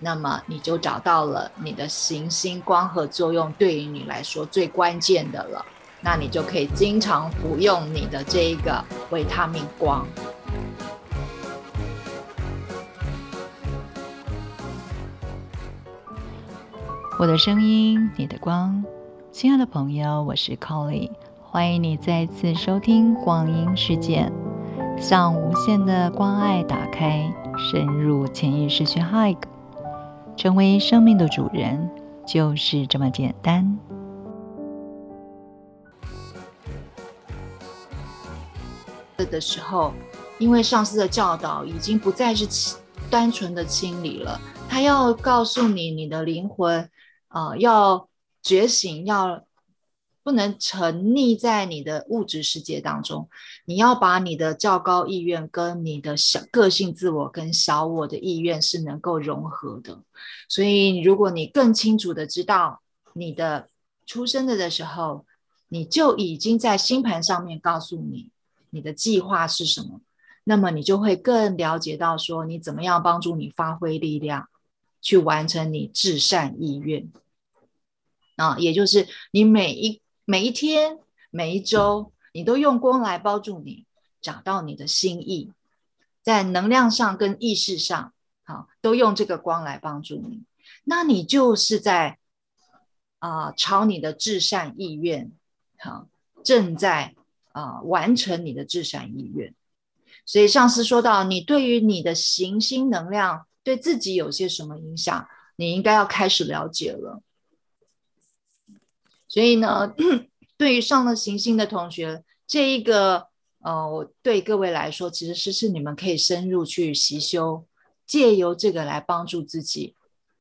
那么你就找到了你的行星光合作用对于你来说最关键的了。那你就可以经常服用你的这一个维他命光。我的声音，你的光，亲爱的朋友，我是 Colly，欢迎你再次收听光阴世界，向无限的关爱打开，深入潜意识去 hug，成为生命的主人，就是这么简单。的时候，因为上司的教导已经不再是单纯的清理了，他要告诉你，你的灵魂。啊，要觉醒，要不能沉溺在你的物质世界当中。你要把你的较高意愿跟你的小个性自我跟小我的意愿是能够融合的。所以，如果你更清楚的知道你的出生的的时候，你就已经在星盘上面告诉你你的计划是什么，那么你就会更了解到说你怎么样帮助你发挥力量。去完成你至善意愿啊，也就是你每一每一天、每一周，你都用光来帮助你找到你的心意，在能量上跟意识上，好，都用这个光来帮助你。那你就是在啊，朝你的至善意愿，好，正在啊完成你的至善意愿。所以上司说到，你对于你的行星能量。对自己有些什么影响，你应该要开始了解了。所以呢，对于上了行星的同学，这一个呃，我对各位来说，其实是是你们可以深入去习修，借由这个来帮助自己。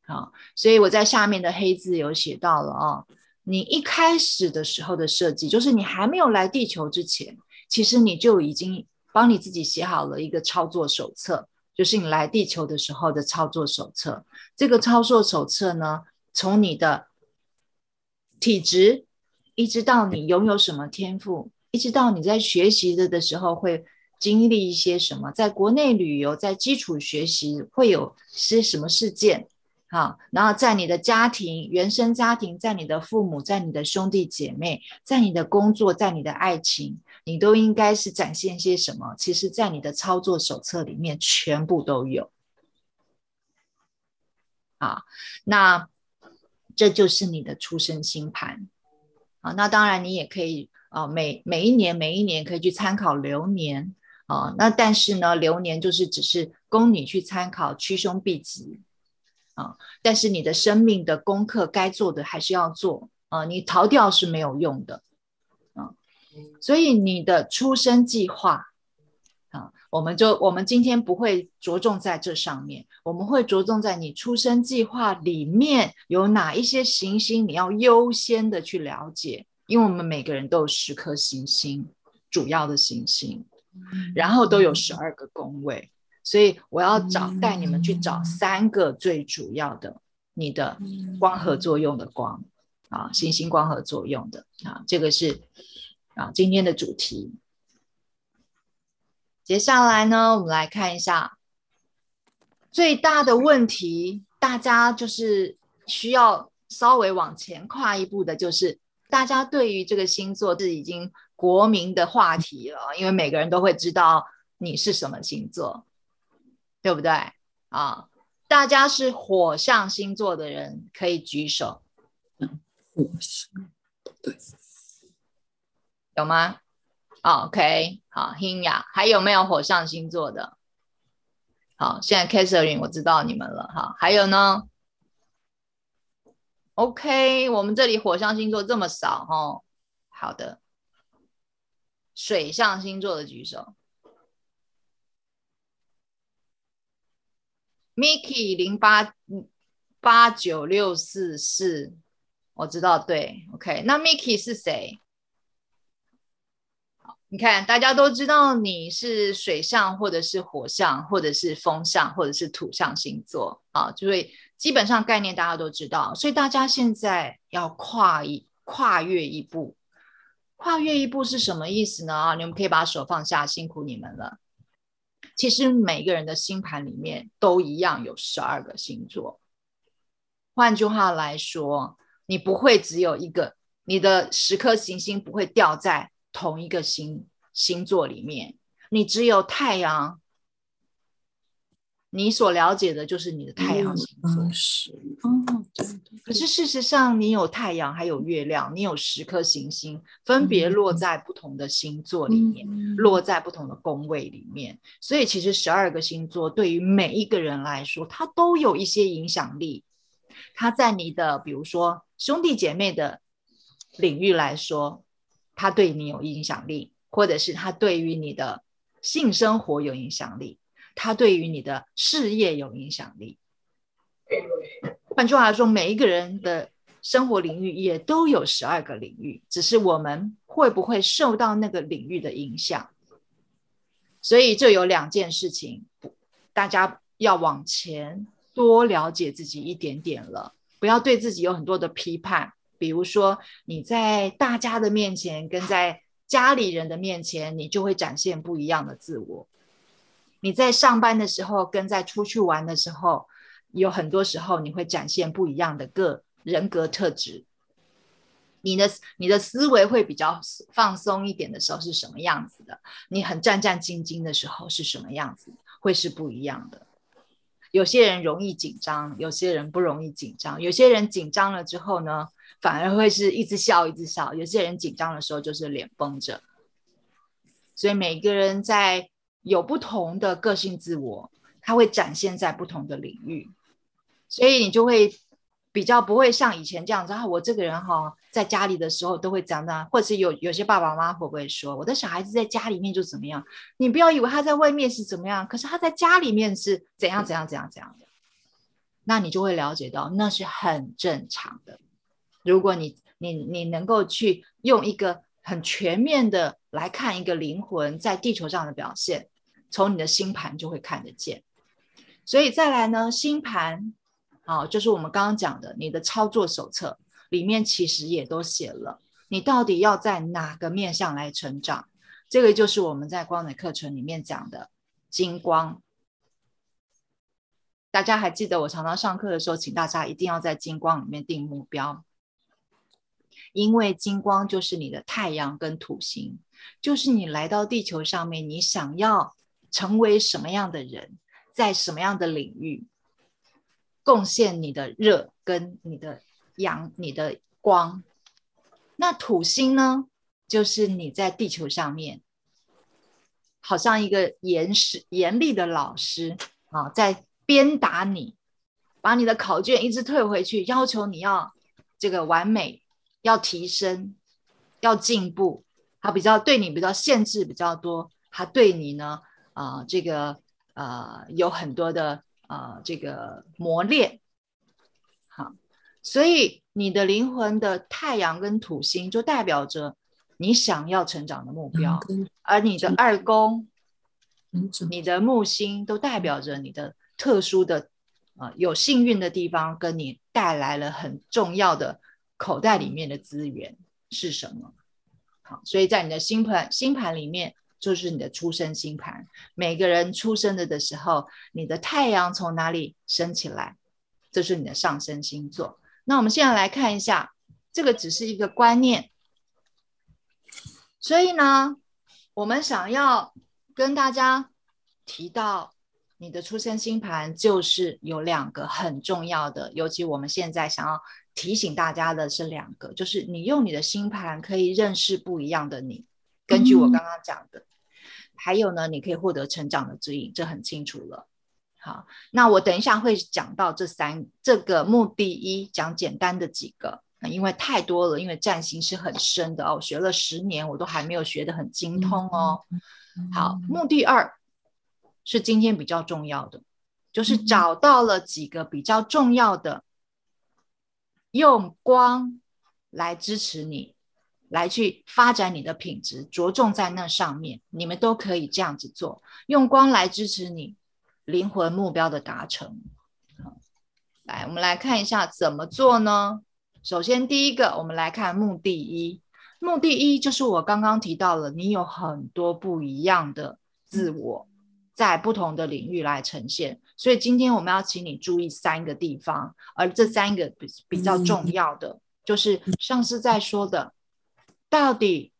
好，所以我在下面的黑字有写到了啊，你一开始的时候的设计，就是你还没有来地球之前，其实你就已经帮你自己写好了一个操作手册。就是你来地球的时候的操作手册。这个操作手册呢，从你的体质，一直到你拥有什么天赋，一直到你在学习的的时候会经历一些什么，在国内旅游，在基础学习会有些什么事件。好，然后在你的家庭、原生家庭，在你的父母，在你的兄弟姐妹，在你的工作，在你的爱情，你都应该是展现些什么？其实，在你的操作手册里面全部都有。啊，那这就是你的出生星盘。啊，那当然你也可以啊，每每一年每一年可以去参考流年啊。那但是呢，流年就是只是供你去参考趋凶避吉。啊！但是你的生命的功课该做的还是要做啊！你逃掉是没有用的啊！所以你的出生计划，我们就我们今天不会着重在这上面，我们会着重在你出生计划里面有哪一些行星你要优先的去了解，因为我们每个人都有十颗行星，主要的行星，然后都有十二个宫位。所以我要找带你们去找三个最主要的你的光合作用的光啊，行星光合作用的啊，这个是啊今天的主题。接下来呢，我们来看一下最大的问题，大家就是需要稍微往前跨一步的，就是大家对于这个星座是已经国民的话题了，因为每个人都会知道你是什么星座。对不对啊？大家是火象星座的人可以举手。火象，对，有吗？OK，好，欣雅，还有没有火象星座的？好，现在 Catherine，我知道你们了哈。还有呢？OK，我们这里火象星座这么少哈。好的，水象星座的举手。Miki 零八八九六四四，我知道对，OK。那 Miki 是谁？你看大家都知道你是水象，或者是火象，或者是风象，或者是土象星座啊，就会基本上概念大家都知道。所以大家现在要跨一跨越一步，跨越一步是什么意思呢？啊，你们可以把手放下，辛苦你们了。其实每个人的星盘里面都一样有十二个星座，换句话来说，你不会只有一个，你的十颗行星不会掉在同一个星星座里面，你只有太阳。你所了解的就是你的太阳星座，是哦，对对。可是事实上，你有太阳，还有月亮，你有十颗行星，分别落在不同的星座里面，落在不同的宫位里面。所以，其实十二个星座对于每一个人来说，它都有一些影响力。它在你的，比如说兄弟姐妹的领域来说，它对你有影响力，或者是他对于你的性生活有影响力。他对于你的事业有影响力。换句话说，每一个人的生活领域也都有十二个领域，只是我们会不会受到那个领域的影响。所以，就有两件事情，大家要往前多了解自己一点点了，不要对自己有很多的批判。比如说，你在大家的面前跟在家里人的面前，你就会展现不一样的自我。你在上班的时候，跟在出去玩的时候，有很多时候你会展现不一样的个人格特质。你的你的思维会比较放松一点的时候是什么样子的？你很战战兢兢的时候是什么样子？会是不一样的。有些人容易紧张，有些人不容易紧张。有些人紧张了之后呢，反而会是一直笑一直笑。有些人紧张的时候就是脸绷着。所以每个人在。有不同的个性自我，他会展现在不同的领域，所以你就会比较不会像以前这样子啊。我这个人哈，在家里的时候都会这样的，或者是有有些爸爸妈妈会不会说，我的小孩子在家里面就怎么样？你不要以为他在外面是怎么样，可是他在家里面是怎样怎样怎样怎样的，那你就会了解到那是很正常的。如果你你你能够去用一个很全面的来看一个灵魂在地球上的表现。从你的星盘就会看得见，所以再来呢，星盘啊，就是我们刚刚讲的，你的操作手册里面其实也都写了，你到底要在哪个面向来成长。这个就是我们在光的课程里面讲的金光。大家还记得我常常上课的时候，请大家一定要在金光里面定目标，因为金光就是你的太阳跟土星，就是你来到地球上面，你想要。成为什么样的人，在什么样的领域贡献你的热跟你的阳、你的光？那土星呢？就是你在地球上面，好像一个严实严厉的老师啊，在鞭打你，把你的考卷一直退回去，要求你要这个完美，要提升，要进步。他比较对你比较限制比较多，他对你呢？啊，这个呃有很多的呃这个磨练，好，所以你的灵魂的太阳跟土星就代表着你想要成长的目标，而你的二宫、你的木星都代表着你的特殊的啊有幸运的地方，跟你带来了很重要的口袋里面的资源是什么？好，所以在你的星盘星盘里面。就是你的出生星盘，每个人出生的的时候，你的太阳从哪里升起来，这是你的上升星座。那我们现在来看一下，这个只是一个观念。所以呢，我们想要跟大家提到你的出生星盘，就是有两个很重要的，尤其我们现在想要提醒大家的是两个，就是你用你的星盘可以认识不一样的你。根据我刚刚讲的，还有呢，你可以获得成长的指引，这很清楚了。好，那我等一下会讲到这三这个目的一，讲简单的几个，因为太多了，因为占星是很深的哦，学了十年我都还没有学得很精通哦。好，目的二是今天比较重要的，就是找到了几个比较重要的，用光来支持你。来去发展你的品质，着重在那上面，你们都可以这样子做，用光来支持你灵魂目标的达成。来，我们来看一下怎么做呢？首先，第一个，我们来看目的一。目的一就是我刚刚提到了，你有很多不一样的自我，在不同的领域来呈现，所以今天我们要请你注意三个地方，而这三个比比较重要的，就是上次在说的，到底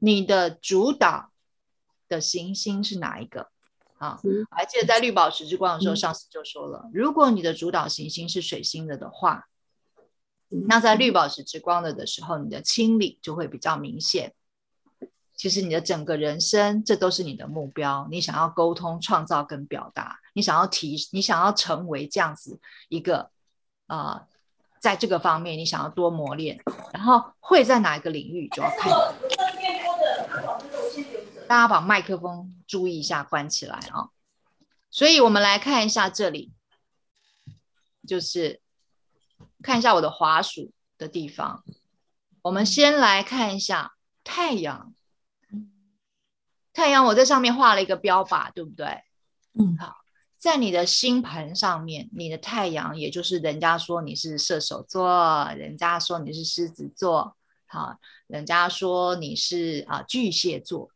你的主导的行星是哪一个？啊，还记得在绿宝石之光的时候，上次就说了，如果你的主导行星是水星的的话，那在绿宝石之光的的时候，你的清理就会比较明显。其实你的整个人生，这都是你的目标。你想要沟通、创造跟表达，你想要提，你想要成为这样子一个啊，在这个方面你想要多磨练，然后会在哪一个领域就要看。大家把麦克风注意一下，关起来啊。所以我们来看一下这里，就是看一下我的滑鼠的地方。我们先来看一下太阳。太阳，我在上面画了一个标靶，对不对？嗯，好，在你的星盘上面，你的太阳，也就是人家说你是射手座，人家说你是狮子座，好，人家说你是啊巨蟹座，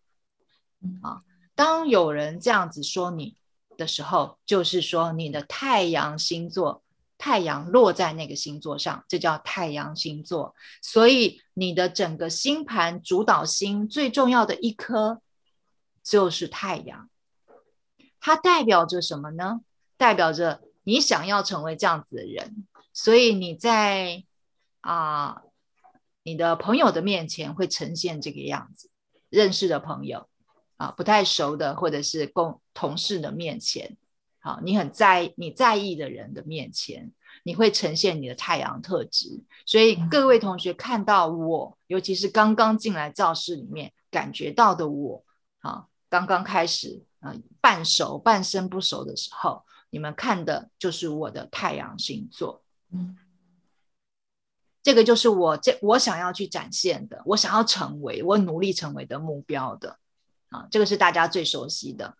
啊，当有人这样子说你的时候，就是说你的太阳星座，太阳落在那个星座上，这叫太阳星座。所以你的整个星盘主导星最重要的一颗。就是太阳，它代表着什么呢？代表着你想要成为这样子的人，所以你在啊你的朋友的面前会呈现这个样子。认识的朋友啊，不太熟的或者是共同事的面前，好，你很在你在意的人的面前，你会呈现你的太阳特质。所以各位同学看到我，尤其是刚刚进来教室里面感觉到的我，啊。刚刚开始啊，半熟半生不熟的时候，你们看的就是我的太阳星座，嗯，这个就是我这我想要去展现的，我想要成为，我努力成为的目标的啊，这个是大家最熟悉的。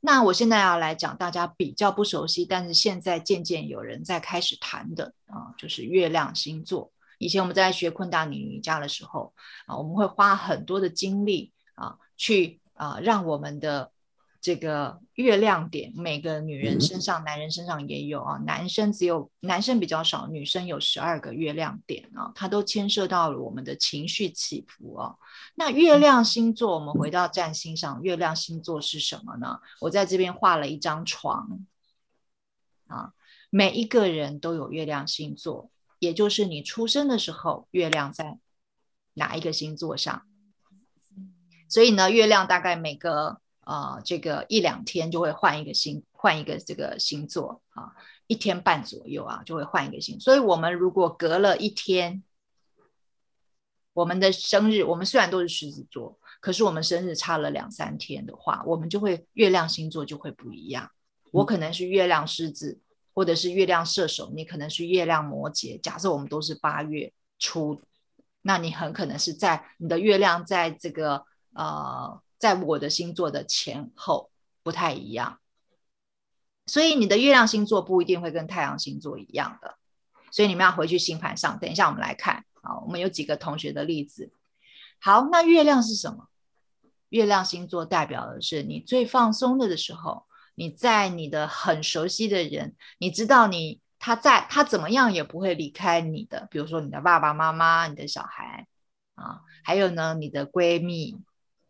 那我现在要来讲大家比较不熟悉，但是现在渐渐有人在开始谈的啊，就是月亮星座。以前我们在学昆达尼瑜伽的时候啊，我们会花很多的精力啊去。啊，让我们的这个月亮点，每个女人身上、男人身上也有啊。男生只有男生比较少，女生有十二个月亮点啊，它都牵涉到了我们的情绪起伏哦。那月亮星座，我们回到占星上，月亮星座是什么呢？我在这边画了一张床啊，每一个人都有月亮星座，也就是你出生的时候，月亮在哪一个星座上？所以呢，月亮大概每个呃这个一两天就会换一个星，换一个这个星座啊，一天半左右啊就会换一个星。所以我们如果隔了一天，我们的生日，我们虽然都是狮子座，可是我们生日差了两三天的话，我们就会月亮星座就会不一样。我可能是月亮狮子，或者是月亮射手，你可能是月亮摩羯。假设我们都是八月初，那你很可能是在你的月亮在这个。呃，在我的星座的前后不太一样，所以你的月亮星座不一定会跟太阳星座一样的，所以你们要回去星盘上。等一下我们来看啊，我们有几个同学的例子。好，那月亮是什么？月亮星座代表的是你最放松的的时候，你在你的很熟悉的人，你知道你他在他怎么样也不会离开你的，比如说你的爸爸妈妈、你的小孩啊，还有呢你的闺蜜。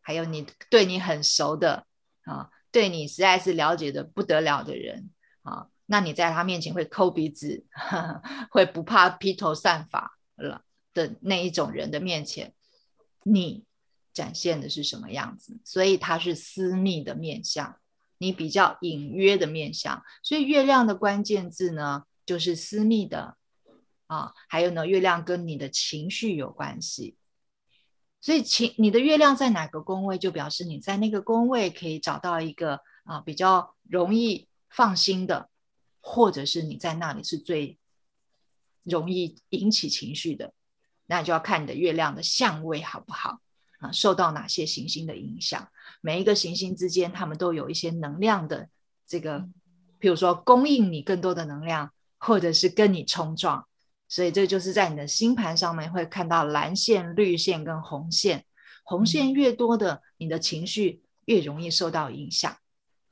还有你对你很熟的啊，对你实在是了解的不得了的人啊，那你在他面前会抠鼻子，会不怕披头散发了的那一种人的面前，你展现的是什么样子？所以它是私密的面相，你比较隐约的面相。所以月亮的关键字呢，就是私密的啊，还有呢，月亮跟你的情绪有关系。所以，情你的月亮在哪个宫位，就表示你在那个宫位可以找到一个啊比较容易放心的，或者是你在那里是最容易引起情绪的，那就要看你的月亮的相位好不好啊，受到哪些行星的影响。每一个行星之间，他们都有一些能量的这个，比如说供应你更多的能量，或者是跟你冲撞。所以这就是在你的星盘上面会看到蓝线、绿线跟红线。红线越多的，你的情绪越容易受到影响。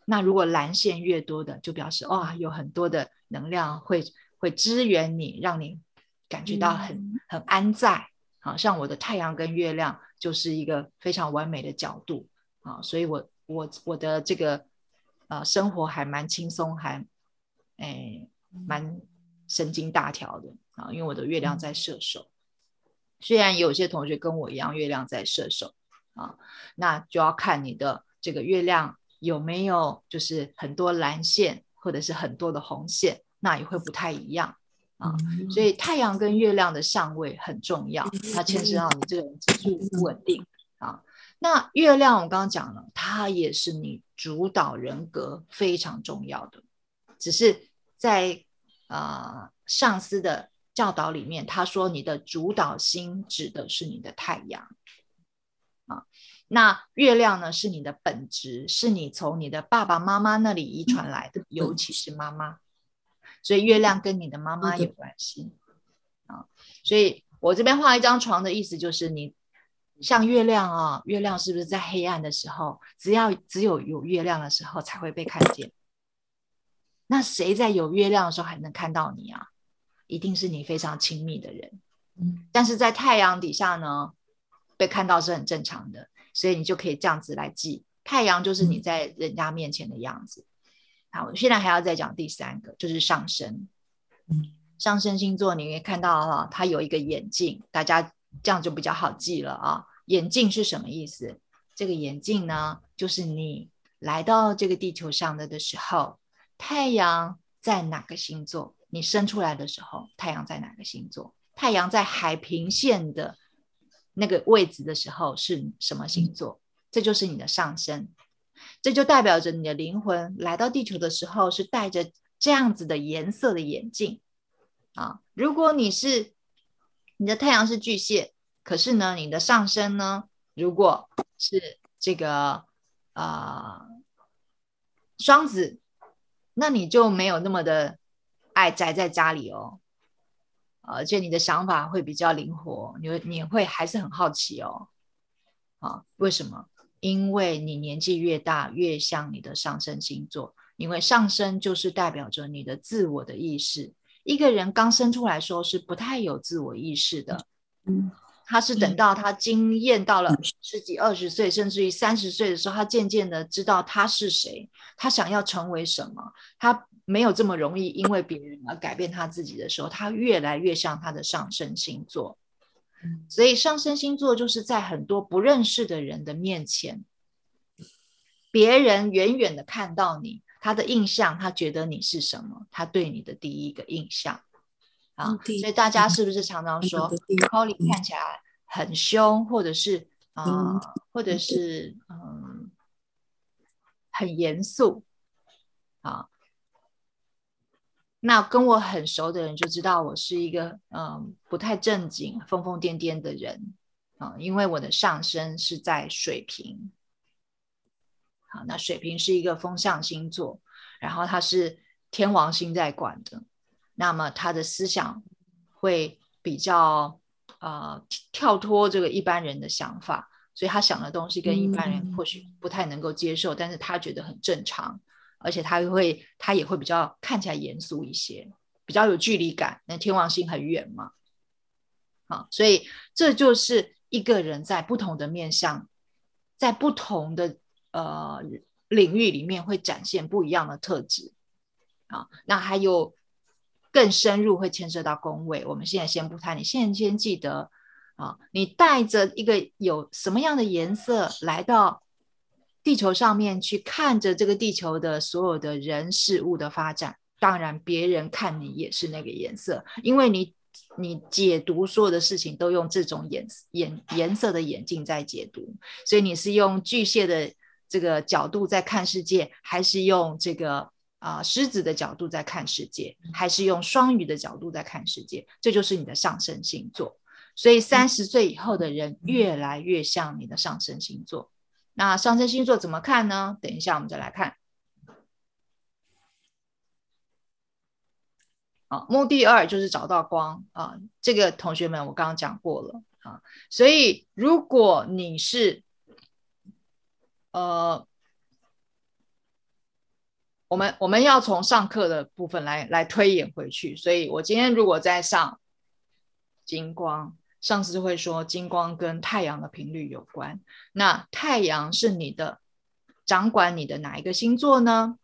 那如果蓝线越多的，就表示哇，有很多的能量会会支援你，让你感觉到很很安在。好像我的太阳跟月亮就是一个非常完美的角度啊，所以我我我的这个呃生活还蛮轻松，还哎蛮神经大条的啊，因为我的月亮在射手。虽然有些同学跟我一样，月亮在射手啊，那就要看你的这个月亮有没有就是很多蓝线，或者是很多的红线，那也会不太一样啊。所以太阳跟月亮的相位很重要，它牵涉到你这个人指数不稳定啊。那月亮我刚刚讲了，它也是你主导人格非常重要的，只是在啊上司的。教导里面，他说你的主导星指的是你的太阳啊，那月亮呢是你的本质，是你从你的爸爸妈妈那里遗传来的，尤其是妈妈，所以月亮跟你的妈妈有关系啊。所以我这边画一张床的意思就是，你像月亮啊，月亮是不是在黑暗的时候，只要只有有月亮的时候才会被看见？那谁在有月亮的时候还能看到你啊？一定是你非常亲密的人，嗯，但是在太阳底下呢，被看到是很正常的，所以你就可以这样子来记，太阳就是你在人家面前的样子。好，我现在还要再讲第三个，就是上升。嗯，上升星座你可以看到哈，它有一个眼镜，大家这样就比较好记了啊。眼镜是什么意思？这个眼镜呢，就是你来到这个地球上的的时候，太阳在哪个星座？你生出来的时候，太阳在哪个星座？太阳在海平线的那个位置的时候是什么星座？这就是你的上升，这就代表着你的灵魂来到地球的时候是戴着这样子的颜色的眼镜啊。如果你是你的太阳是巨蟹，可是呢，你的上升呢，如果是这个啊双子，那你就没有那么的。爱宅在家里哦，而且你的想法会比较灵活，你会你会还是很好奇哦，啊，为什么？因为你年纪越大，越像你的上升星座，因为上升就是代表着你的自我的意识。一个人刚生出来时候是不太有自我意识的，嗯。他是等到他经验到了十几、二十岁，甚至于三十岁的时候，他渐渐的知道他是谁，他想要成为什么。他没有这么容易因为别人而改变他自己的时候，他越来越像他的上升星座。所以上升星座就是在很多不认识的人的面前，别人远远的看到你，他的印象，他觉得你是什么，他对你的第一个印象。啊，所以大家是不是常常说 Holly 看起来很凶，或者是啊，或者是嗯，很严肃啊？那跟我很熟的人就知道我是一个嗯不太正经、疯疯癫癫的人啊，因为我的上升是在水瓶。好，那水瓶是一个风象星座，然后它是天王星在管的。那么他的思想会比较呃跳脱这个一般人的想法，所以他想的东西跟一般人或许不太能够接受，但是他觉得很正常，而且他会他也会比较看起来严肃一些，比较有距离感。那天王星很远嘛，好，所以这就是一个人在不同的面相，在不同的呃领域里面会展现不一样的特质啊。那还有。更深入会牵涉到宫位，我们现在先不谈。你现在先记得啊，你带着一个有什么样的颜色来到地球上面去看着这个地球的所有的人事物的发展。当然，别人看你也是那个颜色，因为你你解读所有的事情都用这种颜颜颜色的眼镜在解读。所以你是用巨蟹的这个角度在看世界，还是用这个？啊，狮子的角度在看世界，还是用双鱼的角度在看世界，这就是你的上升星座。所以三十岁以后的人越来越像你的上升星座。那上升星座怎么看呢？等一下我们再来看。啊，目的二就是找到光啊。这个同学们，我刚刚讲过了啊。所以如果你是呃。我们我们要从上课的部分来来推演回去，所以我今天如果在上金光，上次会说金光跟太阳的频率有关。那太阳是你的掌管你的哪一个星座呢？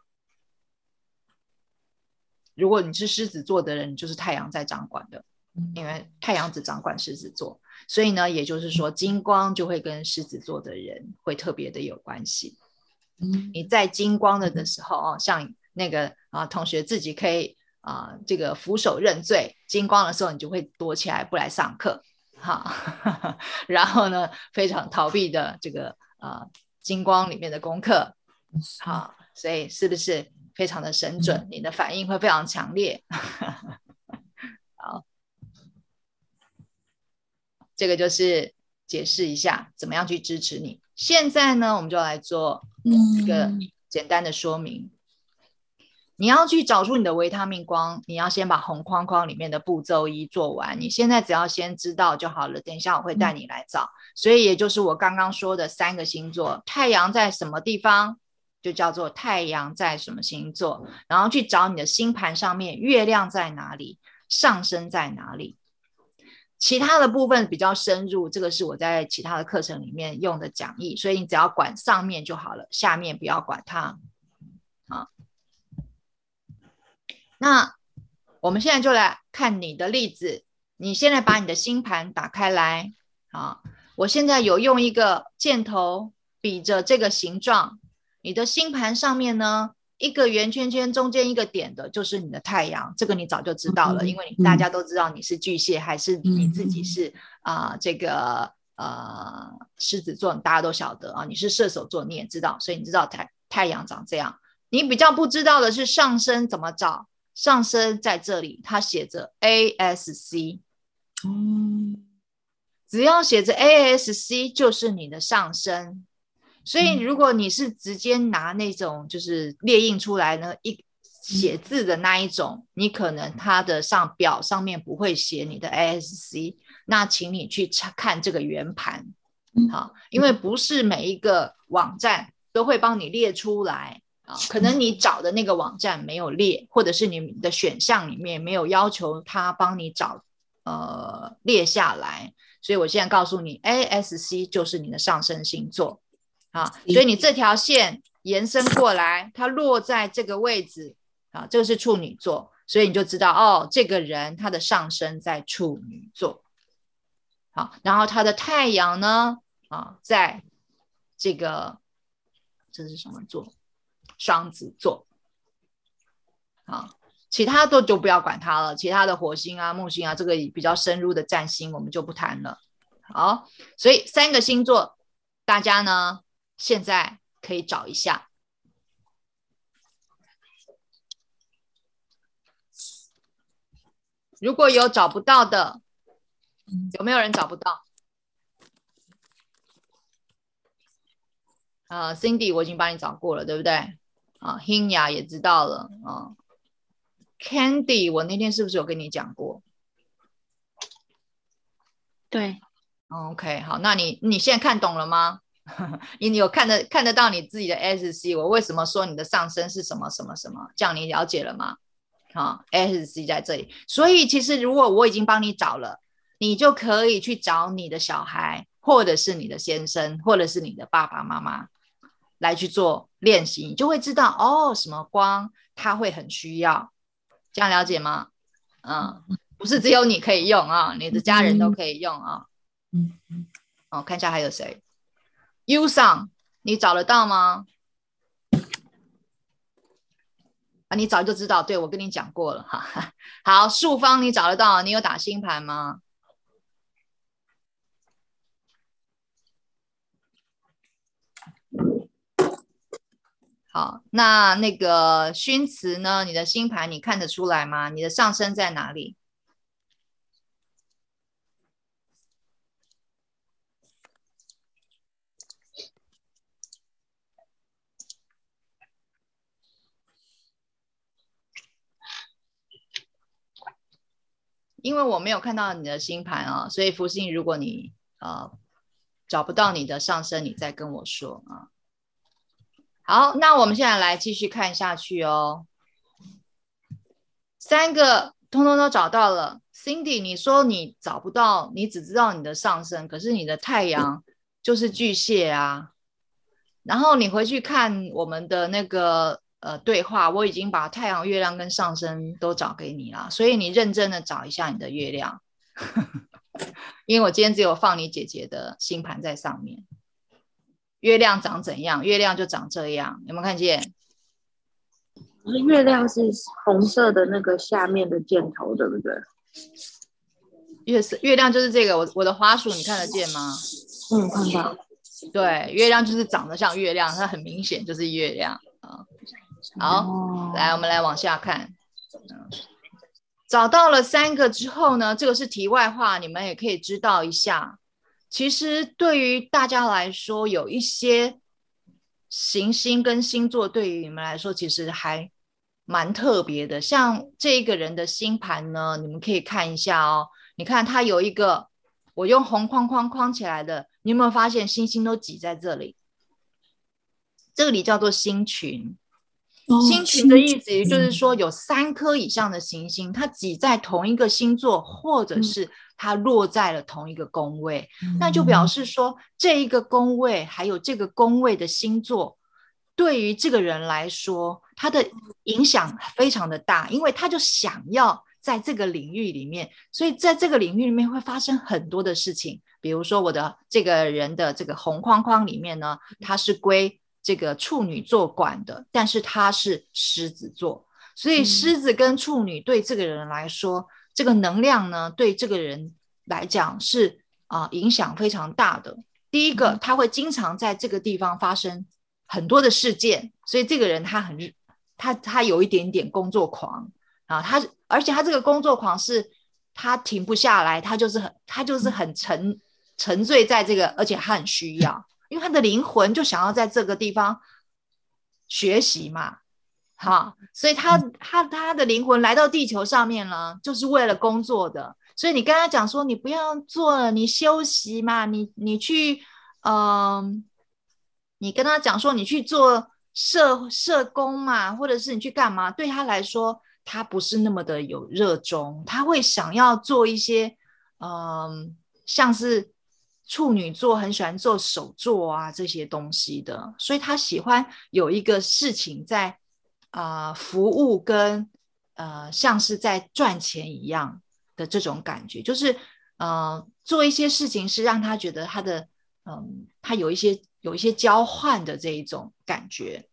如果你是狮子座的人，就是太阳在掌管的，因为太阳只掌管狮子座，所以呢，也就是说金光就会跟狮子座的人会特别的有关系。你在金光的的时候哦，像那个啊同学自己可以啊这个俯首认罪，金光的时候你就会躲起来不来上课，哈，然后呢非常逃避的这个啊金光里面的功课，好，所以是不是非常的神准？你的反应会非常强烈，好，这个就是解释一下怎么样去支持你。现在呢，我们就来做一个简单的说明。你要去找出你的维他命光，你要先把红框框里面的步骤一做完。你现在只要先知道就好了。等一下我会带你来找，所以也就是我刚刚说的三个星座：太阳在什么地方，就叫做太阳在什么星座。然后去找你的星盘上面月亮在哪里，上升在哪里。其他的部分比较深入，这个是我在其他的课程里面用的讲义，所以你只要管上面就好了，下面不要管它。好，那我们现在就来看你的例子。你现在把你的星盘打开来，啊，我现在有用一个箭头比着这个形状，你的星盘上面呢？一个圆圈圈中间一个点的，就是你的太阳。这个你早就知道了，因为你大家都知道你是巨蟹还是你自己是啊这个呃狮子座，大家都晓得啊。你是射手座，你也知道，所以你知道太太阳长这样。你比较不知道的是上升怎么找？上升在这里，它写着 A S C。哦，只要写着 A S C 就是你的上升。所以，如果你是直接拿那种就是列印出来呢，一写字的那一种，你可能它的上表上面不会写你的 ASC，那请你去查看这个圆盘，好，因为不是每一个网站都会帮你列出来啊，可能你找的那个网站没有列，或者是你的选项里面没有要求他帮你找呃列下来，所以我现在告诉你，ASC 就是你的上升星座。啊，所以你这条线延伸过来，它落在这个位置啊，这个是处女座，所以你就知道哦，这个人他的上升在处女座。好，然后他的太阳呢啊，在这个这是什么座？双子座。好，其他都就不要管它了，其他的火星啊、木星啊，这个比较深入的占星我们就不谈了。好，所以三个星座，大家呢？现在可以找一下，如果有找不到的，有没有人找不到？啊，Cindy，我已经帮你找过了，对不对？啊，Hinya 也知道了啊，Candy，我那天是不是有跟你讲过？对，OK，好，那你你现在看懂了吗？你有看得看得到你自己的 S C？我为什么说你的上升是什么什么什么？这样你了解了吗？好，S C 在这里，所以其实如果我已经帮你找了，你就可以去找你的小孩，或者是你的先生，或者是你的爸爸妈妈来去做练习，你就会知道哦，什么光它会很需要，这样了解吗？嗯，不是只有你可以用啊，你的家人都可以用啊。嗯嗯，哦，看一下还有谁。U 上，你找得到吗？啊，你早就知道，对我跟你讲过了哈。好，树方你找得到？你有打星盘吗？好，那那个勋词呢？你的星盘你看得出来吗？你的上升在哪里？因为我没有看到你的星盘啊，所以福星，如果你呃找不到你的上升，你再跟我说啊。好，那我们现在来继续看下去哦。三个通通都找到了，Cindy，你说你找不到，你只知道你的上升，可是你的太阳就是巨蟹啊。然后你回去看我们的那个呃对话，我已经把太阳、月亮跟上升都找给你了，所以你认真的找一下你的月亮，因为我今天只有放你姐姐的星盘在上面。月亮长怎样？月亮就长这样，有没有看见？是月亮是红色的那个下面的箭头，对不对？月色月亮就是这个，我我的花束你看得见吗？嗯，看到。对，月亮就是长得像月亮，它很明显就是月亮啊。好，来我们来往下看。找到了三个之后呢，这个是题外话，你们也可以知道一下。其实对于大家来说，有一些行星跟星座对于你们来说，其实还蛮特别的。像这个人的星盘呢，你们可以看一下哦。你看他有一个，我用红框框框起来的，你有没有发现星星都挤在这里？这里叫做星群。星群的意思，也就是说有三颗以上的行星，它挤在同一个星座，或者是它落在了同一个宫位，那就表示说这一个宫位还有这个宫位的星座，对于这个人来说，他的影响非常的大，因为他就想要在这个领域里面，所以在这个领域里面会发生很多的事情。比如说我的这个人的这个红框框里面呢，它是归。这个处女座管的，但是他是狮子座，所以狮子跟处女对这个人来说，这个能量呢，对这个人来讲是啊影响非常大的。第一个，他会经常在这个地方发生很多的事件，所以这个人他很他他有一点点工作狂啊，他而且他这个工作狂是他停不下来，他就是很他就是很沉沉醉在这个，而且他很需要。因为他的灵魂就想要在这个地方学习嘛，哈，所以他他他的灵魂来到地球上面了，就是为了工作的。所以你跟他讲说，你不要做了，你休息嘛，你你去，嗯，你跟他讲说，你去做社社工嘛，或者是你去干嘛？对他来说，他不是那么的有热衷，他会想要做一些，嗯，像是。处女座很喜欢做手作啊这些东西的，所以他喜欢有一个事情在啊服务跟呃像是在赚钱一样的这种感觉，就是呃做一些事情是让他觉得他的嗯他有一些有一些交换的这一种感觉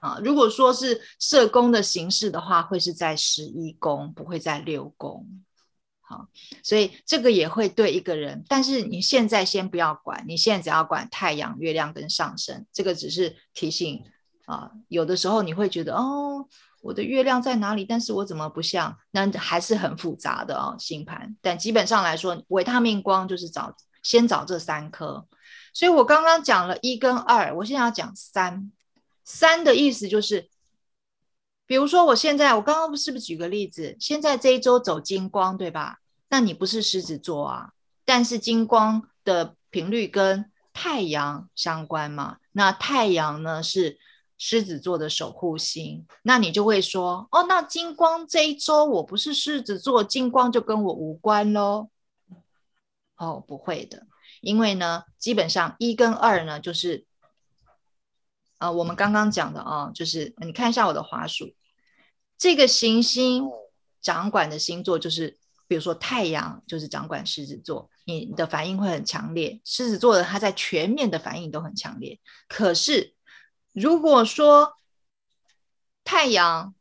啊。如果说是社工的形式的话，会是在十一宫，不会在六宫。好，所以这个也会对一个人，但是你现在先不要管，你现在只要管太阳、月亮跟上升，这个只是提醒啊。有的时候你会觉得哦，我的月亮在哪里？但是我怎么不像？那还是很复杂的哦，星盘。但基本上来说，维他命光就是找先找这三颗。所以我刚刚讲了一跟二，我现在要讲三。三的意思就是。比如说，我现在我刚刚是不是举个例子？现在这一周走金光，对吧？那你不是狮子座啊，但是金光的频率跟太阳相关嘛？那太阳呢是狮子座的守护星，那你就会说，哦，那金光这一周我不是狮子座，金光就跟我无关喽？哦，不会的，因为呢，基本上一跟二呢，就是，呃，我们刚刚讲的啊，就是你看一下我的滑鼠。这个行星掌管的星座就是，比如说太阳就是掌管狮子座，你的反应会很强烈。狮子座的他在全面的反应都很强烈。可是如果说太阳，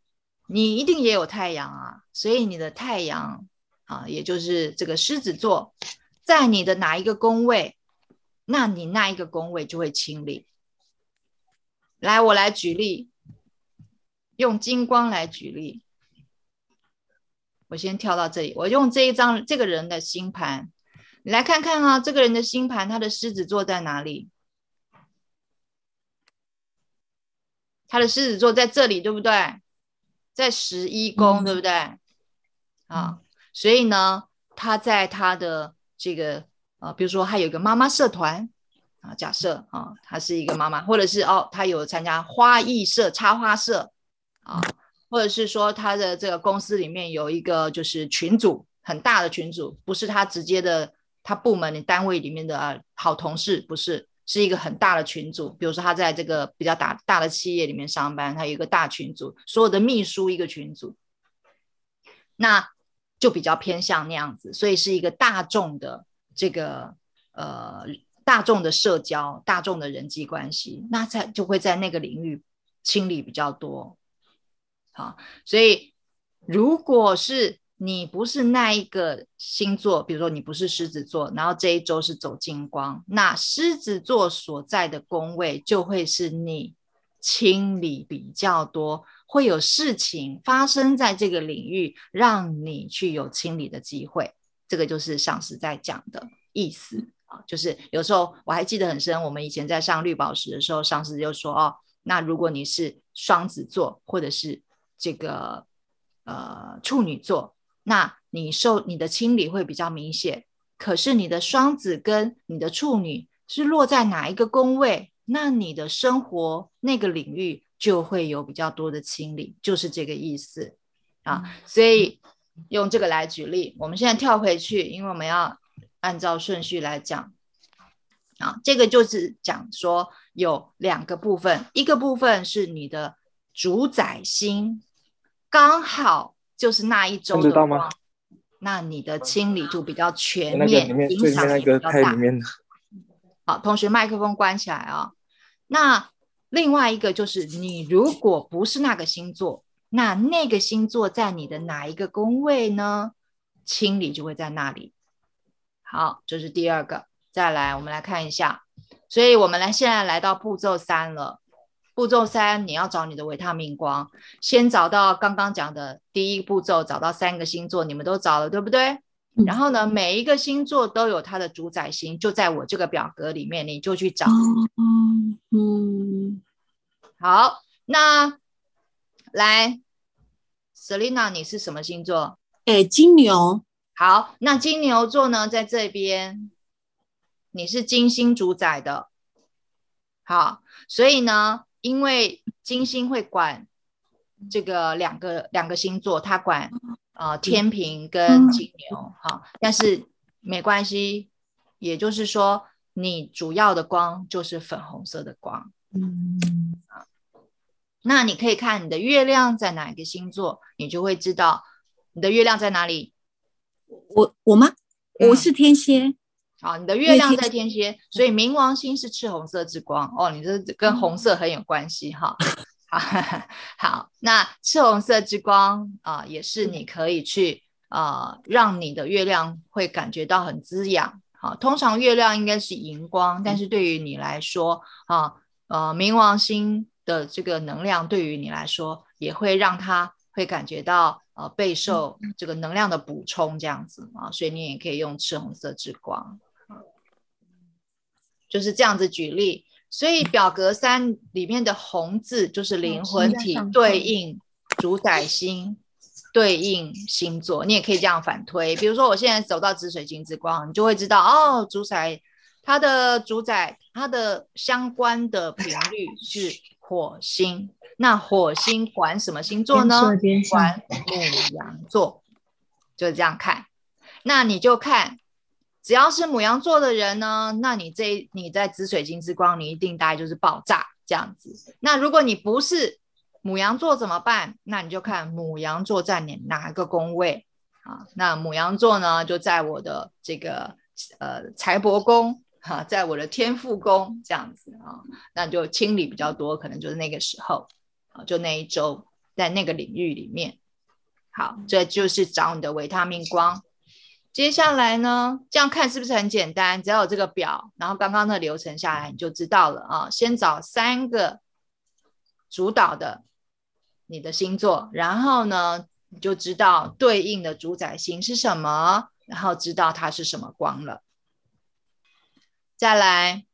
你一定也有太阳啊，所以你的太阳啊，也就是这个狮子座，在你的哪一个宫位，那你那一个宫位就会清理。来，我来举例。用金光来举例，我先跳到这里。我用这一张这个人的星盘，你来看看啊，这个人的星盘，他的狮子座在哪里？他的狮子座在这里，对不对？在十一宫，对不对？啊，所以呢，他在他的这个呃，比如说他有个妈妈社团啊，假设啊，她是一个妈妈，或者是哦，她有参加花艺社、插花社啊，或者是说她的这个公司里面有一个就是群组很大的群组，不是她直接的她部门的单位里面的好同事，不是，是一个很大的群组。比如说她在这个比较大大的企业里面上班，她有一个大群组，所有的秘书一个群组，那就比较偏向那样子，所以是一个大众的这个呃。大众的社交、大众的人际关系，那在就会在那个领域清理比较多。好，所以如果是你不是那一个星座，比如说你不是狮子座，然后这一周是走金光，那狮子座所在的宫位就会是你清理比较多，会有事情发生在这个领域，让你去有清理的机会。这个就是上司在讲的意思。啊，就是有时候我还记得很深，我们以前在上绿宝石的时候，上司就说哦，那如果你是双子座或者是这个呃处女座，那你受你的清理会比较明显。可是你的双子跟你的处女是落在哪一个宫位，那你的生活那个领域就会有比较多的清理，就是这个意思啊。所以用这个来举例，我们现在跳回去，因为我们要。按照顺序来讲，啊，这个就是讲说有两个部分，一个部分是你的主宰星，刚好就是那一周的光，那你的清理就比较全面，影响也比较大。好，同学麦克风关起来啊。那另外一个就是你如果不是那个星座，那那个星座在你的哪一个宫位呢？清理就会在那里。好，这是第二个。再来，我们来看一下。所以，我们来现在来到步骤三了。步骤三，你要找你的维他命光，先找到刚刚讲的第一步骤，找到三个星座，你们都找了，对不对？然后呢，每一个星座都有它的主宰星，就在我这个表格里面，你就去找。嗯嗯。好，那来，Selina，你是什么星座？哎，金牛。好，那金牛座呢，在这边，你是金星主宰的。好，所以呢，因为金星会管这个两个两个星座，它管呃天平跟金牛。好，但是没关系，也就是说，你主要的光就是粉红色的光。嗯啊，那你可以看你的月亮在哪一个星座，你就会知道你的月亮在哪里。我我吗？我是天蝎。好，你的月亮在天蝎，所以冥王星是赤红色之光哦。你这跟红色很有关系哈。好，好，那赤红色之光啊，也是你可以去啊，让你的月亮会感觉到很滋养。好，通常月亮应该是荧光，但是对于你来说啊，呃，冥王星的这个能量对于你来说，也会让它会感觉到。呃，备受这个能量的补充，这样子啊，所以你也可以用赤红色之光，就是这样子举例。所以表格三里面的红字就是灵魂体对应主宰星，对应星座。你也可以这样反推，比如说我现在走到紫水晶之光，你就会知道哦，主宰它的主宰它的相关的频率是火星。那火星管什么星座呢？管母羊座，就是这样看。那你就看，只要是母羊座的人呢，那你这你在紫水晶之光，你一定大概就是爆炸这样子。那如果你不是母羊座怎么办？那你就看母羊座在哪哪个宫位啊？那母羊座呢，就在我的这个呃财帛宫哈，在我的天赋宫这样子啊，那就清理比较多，可能就是那个时候。就那一周，在那个领域里面，好，这就是找你的维他命光。接下来呢，这样看是不是很简单？只要有这个表，然后刚刚的流程下来，你就知道了啊。先找三个主导的你的星座，然后呢，你就知道对应的主宰星是什么，然后知道它是什么光了。再来，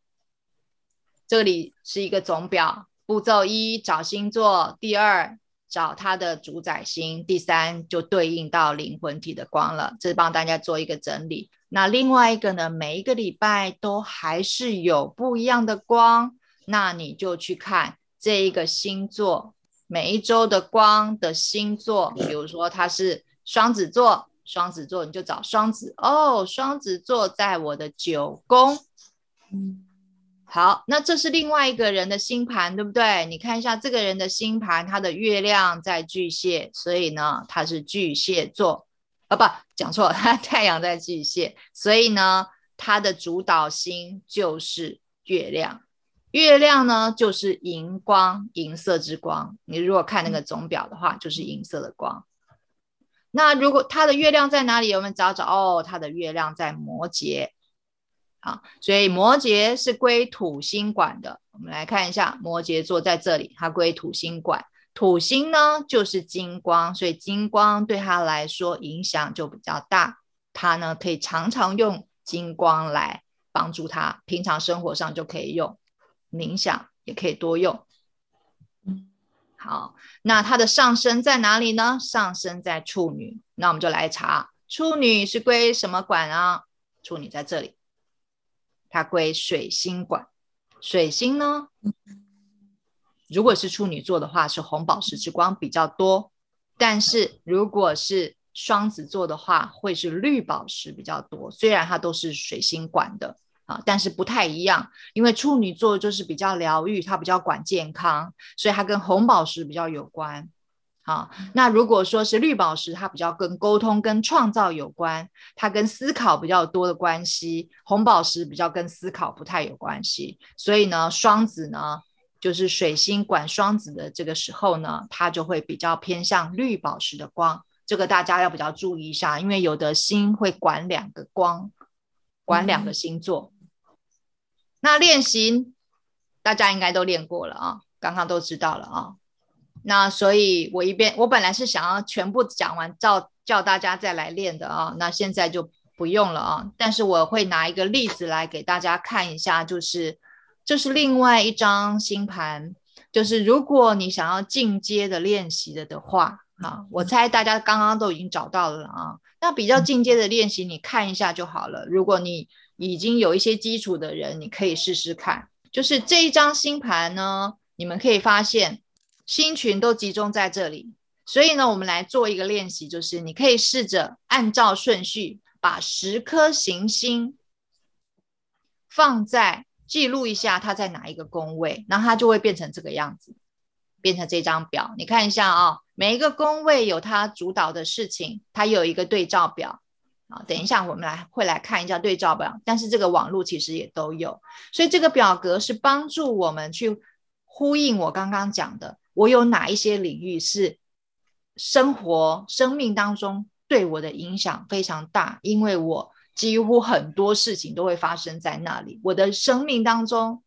这里是一个总表。步骤一找星座，第二找它的主宰星，第三就对应到灵魂体的光了。这是帮大家做一个整理。那另外一个呢，每一个礼拜都还是有不一样的光，那你就去看这一个星座每一周的光的星座，比如说它是双子座，双子座你就找双子哦，双子座在我的九宫。嗯好，那这是另外一个人的星盘，对不对？你看一下这个人的星盘，他的月亮在巨蟹，所以呢，他是巨蟹座。啊，不，讲错了，他 太阳在巨蟹，所以呢，他的主导星就是月亮。月亮呢，就是银光，银色之光。你如果看那个总表的话，就是银色的光。那如果他的月亮在哪里？我们找找哦，他的月亮在摩羯。啊，所以摩羯是归土星管的。我们来看一下，摩羯座在这里，它归土星管。土星呢就是金光，所以金光对他来说影响就比较大。他呢可以常常用金光来帮助他，平常生活上就可以用，冥想也可以多用。好，那它的上升在哪里呢？上升在处女。那我们就来查，处女是归什么管啊？处女在这里。它归水星管，水星呢，如果是处女座的话，是红宝石之光比较多；但是如果是双子座的话，会是绿宝石比较多。虽然它都是水星管的啊，但是不太一样，因为处女座就是比较疗愈，它比较管健康，所以它跟红宝石比较有关。好，那如果说是绿宝石，它比较跟沟通、跟创造有关，它跟思考比较多的关系；红宝石比较跟思考不太有关系。所以呢，双子呢，就是水星管双子的这个时候呢，它就会比较偏向绿宝石的光。这个大家要比较注意一下，因为有的星会管两个光，管两个星座。那练习大家应该都练过了啊，刚刚都知道了啊。那所以，我一边我本来是想要全部讲完，叫叫大家再来练的啊。那现在就不用了啊。但是我会拿一个例子来给大家看一下，就是这是另外一张星盘，就是如果你想要进阶的练习的的话，啊，我猜大家刚刚都已经找到了啊。那比较进阶的练习，你看一下就好了。如果你已经有一些基础的人，你可以试试看。就是这一张星盘呢，你们可以发现。星群都集中在这里，所以呢，我们来做一个练习，就是你可以试着按照顺序把十颗行星放在记录一下它在哪一个宫位，然后它就会变成这个样子，变成这张表。你看一下啊，每一个宫位有它主导的事情，它有一个对照表啊。等一下我们来会来看一下对照表，但是这个网络其实也都有，所以这个表格是帮助我们去呼应我刚刚讲的。我有哪一些领域是生活、生命当中对我的影响非常大？因为我几乎很多事情都会发生在那里。我的生命当中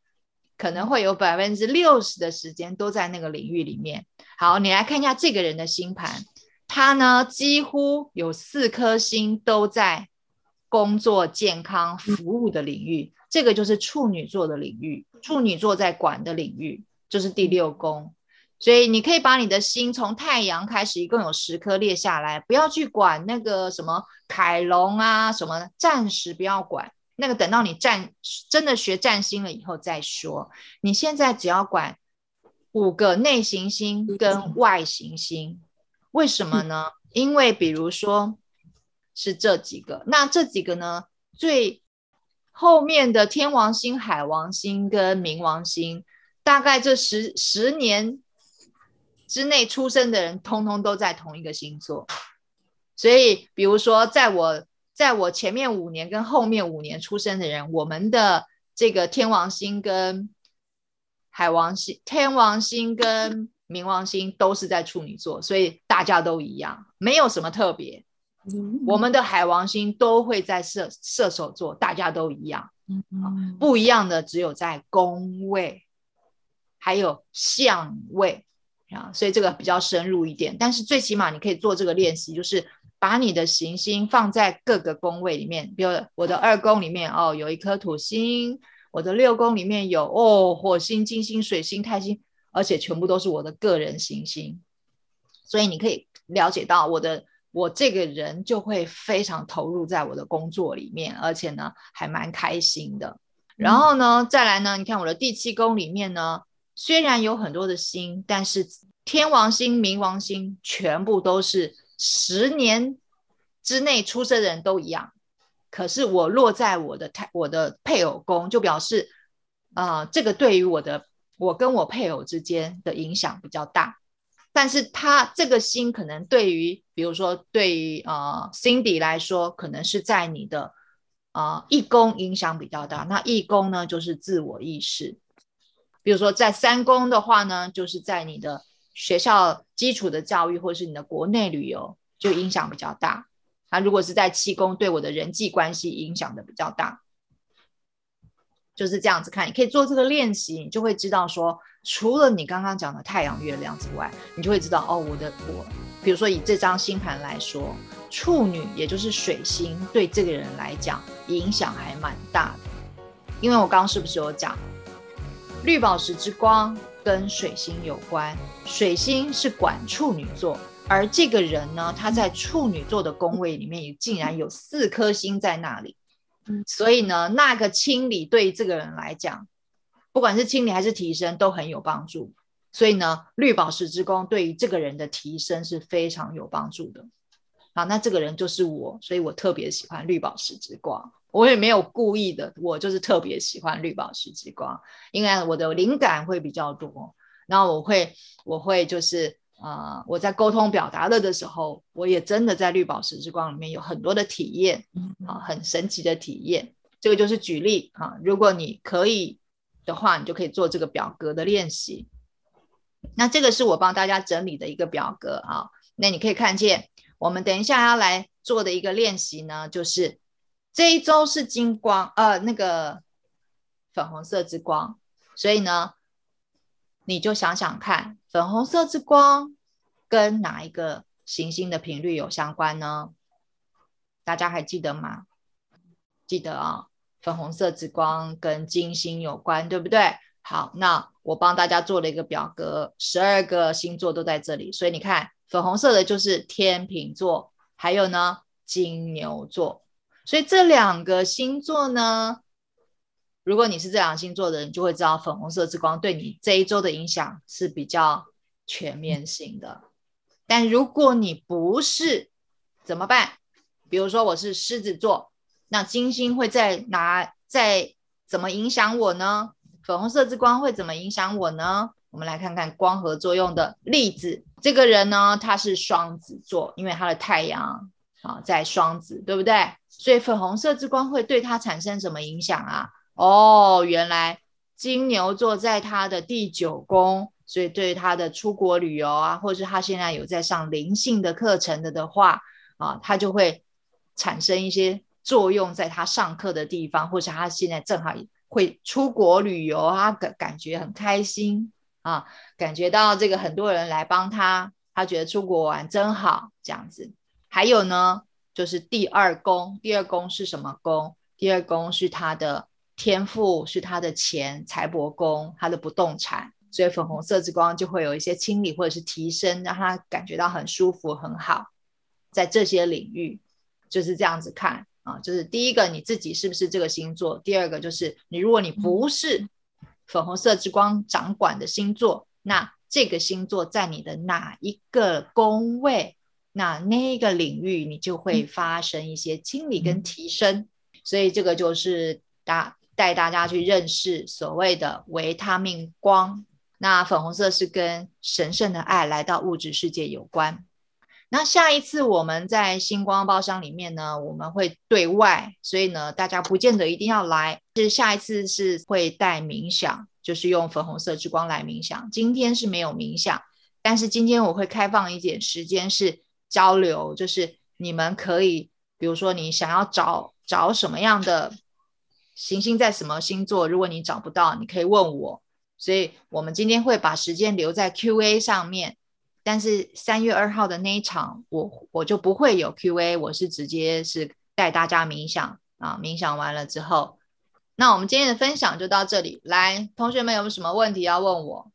可能会有百分之六十的时间都在那个领域里面。好，你来看一下这个人的星盘，他呢几乎有四颗星都在工作、健康、服务的领域。这个就是处女座的领域，处女座在管的领域就是第六宫。所以你可以把你的心从太阳开始，一共有十颗列下来，不要去管那个什么凯龙啊什么，暂时不要管那个，等到你占真的学占星了以后再说。你现在只要管五个内行星跟外行星，为什么呢？因为比如说是这几个，那这几个呢，最后面的天王星、海王星跟冥王星，大概这十十年。之内出生的人，通通都在同一个星座，所以，比如说，在我在我前面五年跟后面五年出生的人，我们的这个天王星跟海王星、天王星跟冥王星都是在处女座，所以大家都一样，没有什么特别。我们的海王星都会在射射手座，大家都一样。不一样的只有在宫位，还有相位。啊，所以这个比较深入一点，但是最起码你可以做这个练习，就是把你的行星放在各个宫位里面，比如我的二宫里面哦有一颗土星，我的六宫里面有哦火星、金星、水星、太星，而且全部都是我的个人行星。所以你可以了解到我的我这个人就会非常投入在我的工作里面，而且呢还蛮开心的。然后呢，再来呢，你看我的第七宫里面呢，虽然有很多的星，但是天王星、冥王星全部都是十年之内出生的人都一样。可是我落在我的太我的配偶宫，就表示啊，这个对于我的我跟我配偶之间的影响比较大。但是他这个星可能对于，比如说对于呃 Cindy 来说，可能是在你的。啊，义工影响比较大。那义工呢，就是自我意识。比如说，在三宫的话呢，就是在你的学校基础的教育，或者是你的国内旅游，就影响比较大。那如果是在七宫，对我的人际关系影响的比较大，就是这样子看。你可以做这个练习，你就会知道说，除了你刚刚讲的太阳、月亮之外，你就会知道哦，我的我，比如说以这张星盘来说。处女，也就是水星，对这个人来讲影响还蛮大的。因为我刚刚是不是有讲，绿宝石之光跟水星有关，水星是管处女座，而这个人呢，他在处女座的宫位里面，竟然有四颗星在那里。所以呢，那个清理对这个人来讲，不管是清理还是提升，都很有帮助。所以呢，绿宝石之光对于这个人的提升是非常有帮助的。好，那这个人就是我，所以我特别喜欢绿宝石之光。我也没有故意的，我就是特别喜欢绿宝石之光，因为我的灵感会比较多。然后我会，我会就是呃，我在沟通表达了的时候，我也真的在绿宝石之光里面有很多的体验啊，很神奇的体验。这个就是举例啊，如果你可以的话，你就可以做这个表格的练习。那这个是我帮大家整理的一个表格啊，那你可以看见。我们等一下要来做的一个练习呢，就是这一周是金光，呃，那个粉红色之光，所以呢，你就想想看，粉红色之光跟哪一个行星的频率有相关呢？大家还记得吗？记得啊，粉红色之光跟金星有关，对不对？好，那我帮大家做了一个表格，十二个星座都在这里，所以你看。粉红色的就是天秤座，还有呢金牛座，所以这两个星座呢，如果你是这两个星座的人，就会知道粉红色之光对你这一周的影响是比较全面性的。但如果你不是，怎么办？比如说我是狮子座，那金星会在哪？在怎么影响我呢？粉红色之光会怎么影响我呢？我们来看看光合作用的例子。这个人呢，他是双子座，因为他的太阳啊在双子，对不对？所以粉红色之光会对他产生什么影响啊？哦，原来金牛座在他的第九宫，所以对他的出国旅游啊，或者是他现在有在上灵性的课程的的话啊，他就会产生一些作用在他上课的地方，或者他现在正好会出国旅游啊，感感觉很开心。啊，感觉到这个很多人来帮他，他觉得出国玩真好，这样子。还有呢，就是第二宫，第二宫是什么宫？第二宫是他的天赋，是他的钱财帛宫，他的不动产。所以粉红色之光就会有一些清理或者是提升，让他感觉到很舒服很好。在这些领域就是这样子看啊，就是第一个你自己是不是这个星座？第二个就是你如果你不是。粉红色之光掌管的星座，那这个星座在你的哪一个宫位？那那个领域你就会发生一些清理跟提升。所以这个就是大带大家去认识所谓的维他命光。那粉红色是跟神圣的爱来到物质世界有关。那下一次我们在星光包厢里面呢，我们会对外，所以呢，大家不见得一定要来。是下一次是会带冥想，就是用粉红色之光来冥想。今天是没有冥想，但是今天我会开放一点时间是交流，就是你们可以，比如说你想要找找什么样的行星在什么星座，如果你找不到，你可以问我。所以我们今天会把时间留在 Q&A 上面。但是三月二号的那一场，我我就不会有 Q&A，我是直接是带大家冥想啊，冥想完了之后，那我们今天的分享就到这里。来，同学们有没有什么问题要问我？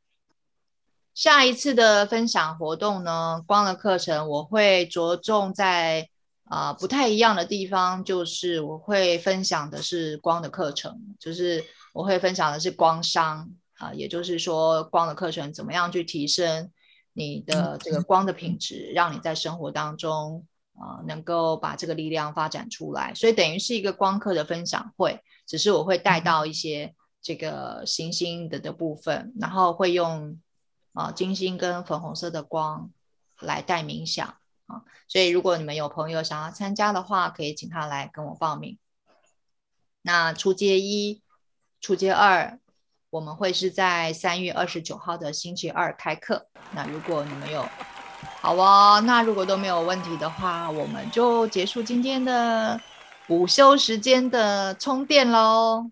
下一次的分享活动呢，光的课程我会着重在啊、不太一样的地方，就是我会分享的是光的课程，就是我会分享的是光商啊、也就是说光的课程怎么样去提升你的这个光的品质，让你在生活当中啊、能够把这个力量发展出来，所以等于是一个光课的分享会，只是我会带到一些这个行星的的部分，然后会用啊、金星跟粉红色的光来带冥想啊，所以如果你们有朋友想要参加的话，可以请他来跟我报名。那初阶一、初阶二，我们会是在三月二十九号的星期二开课。那如果你们有好哦，那如果都没有问题的话，我们就结束今天的午休时间的充电喽。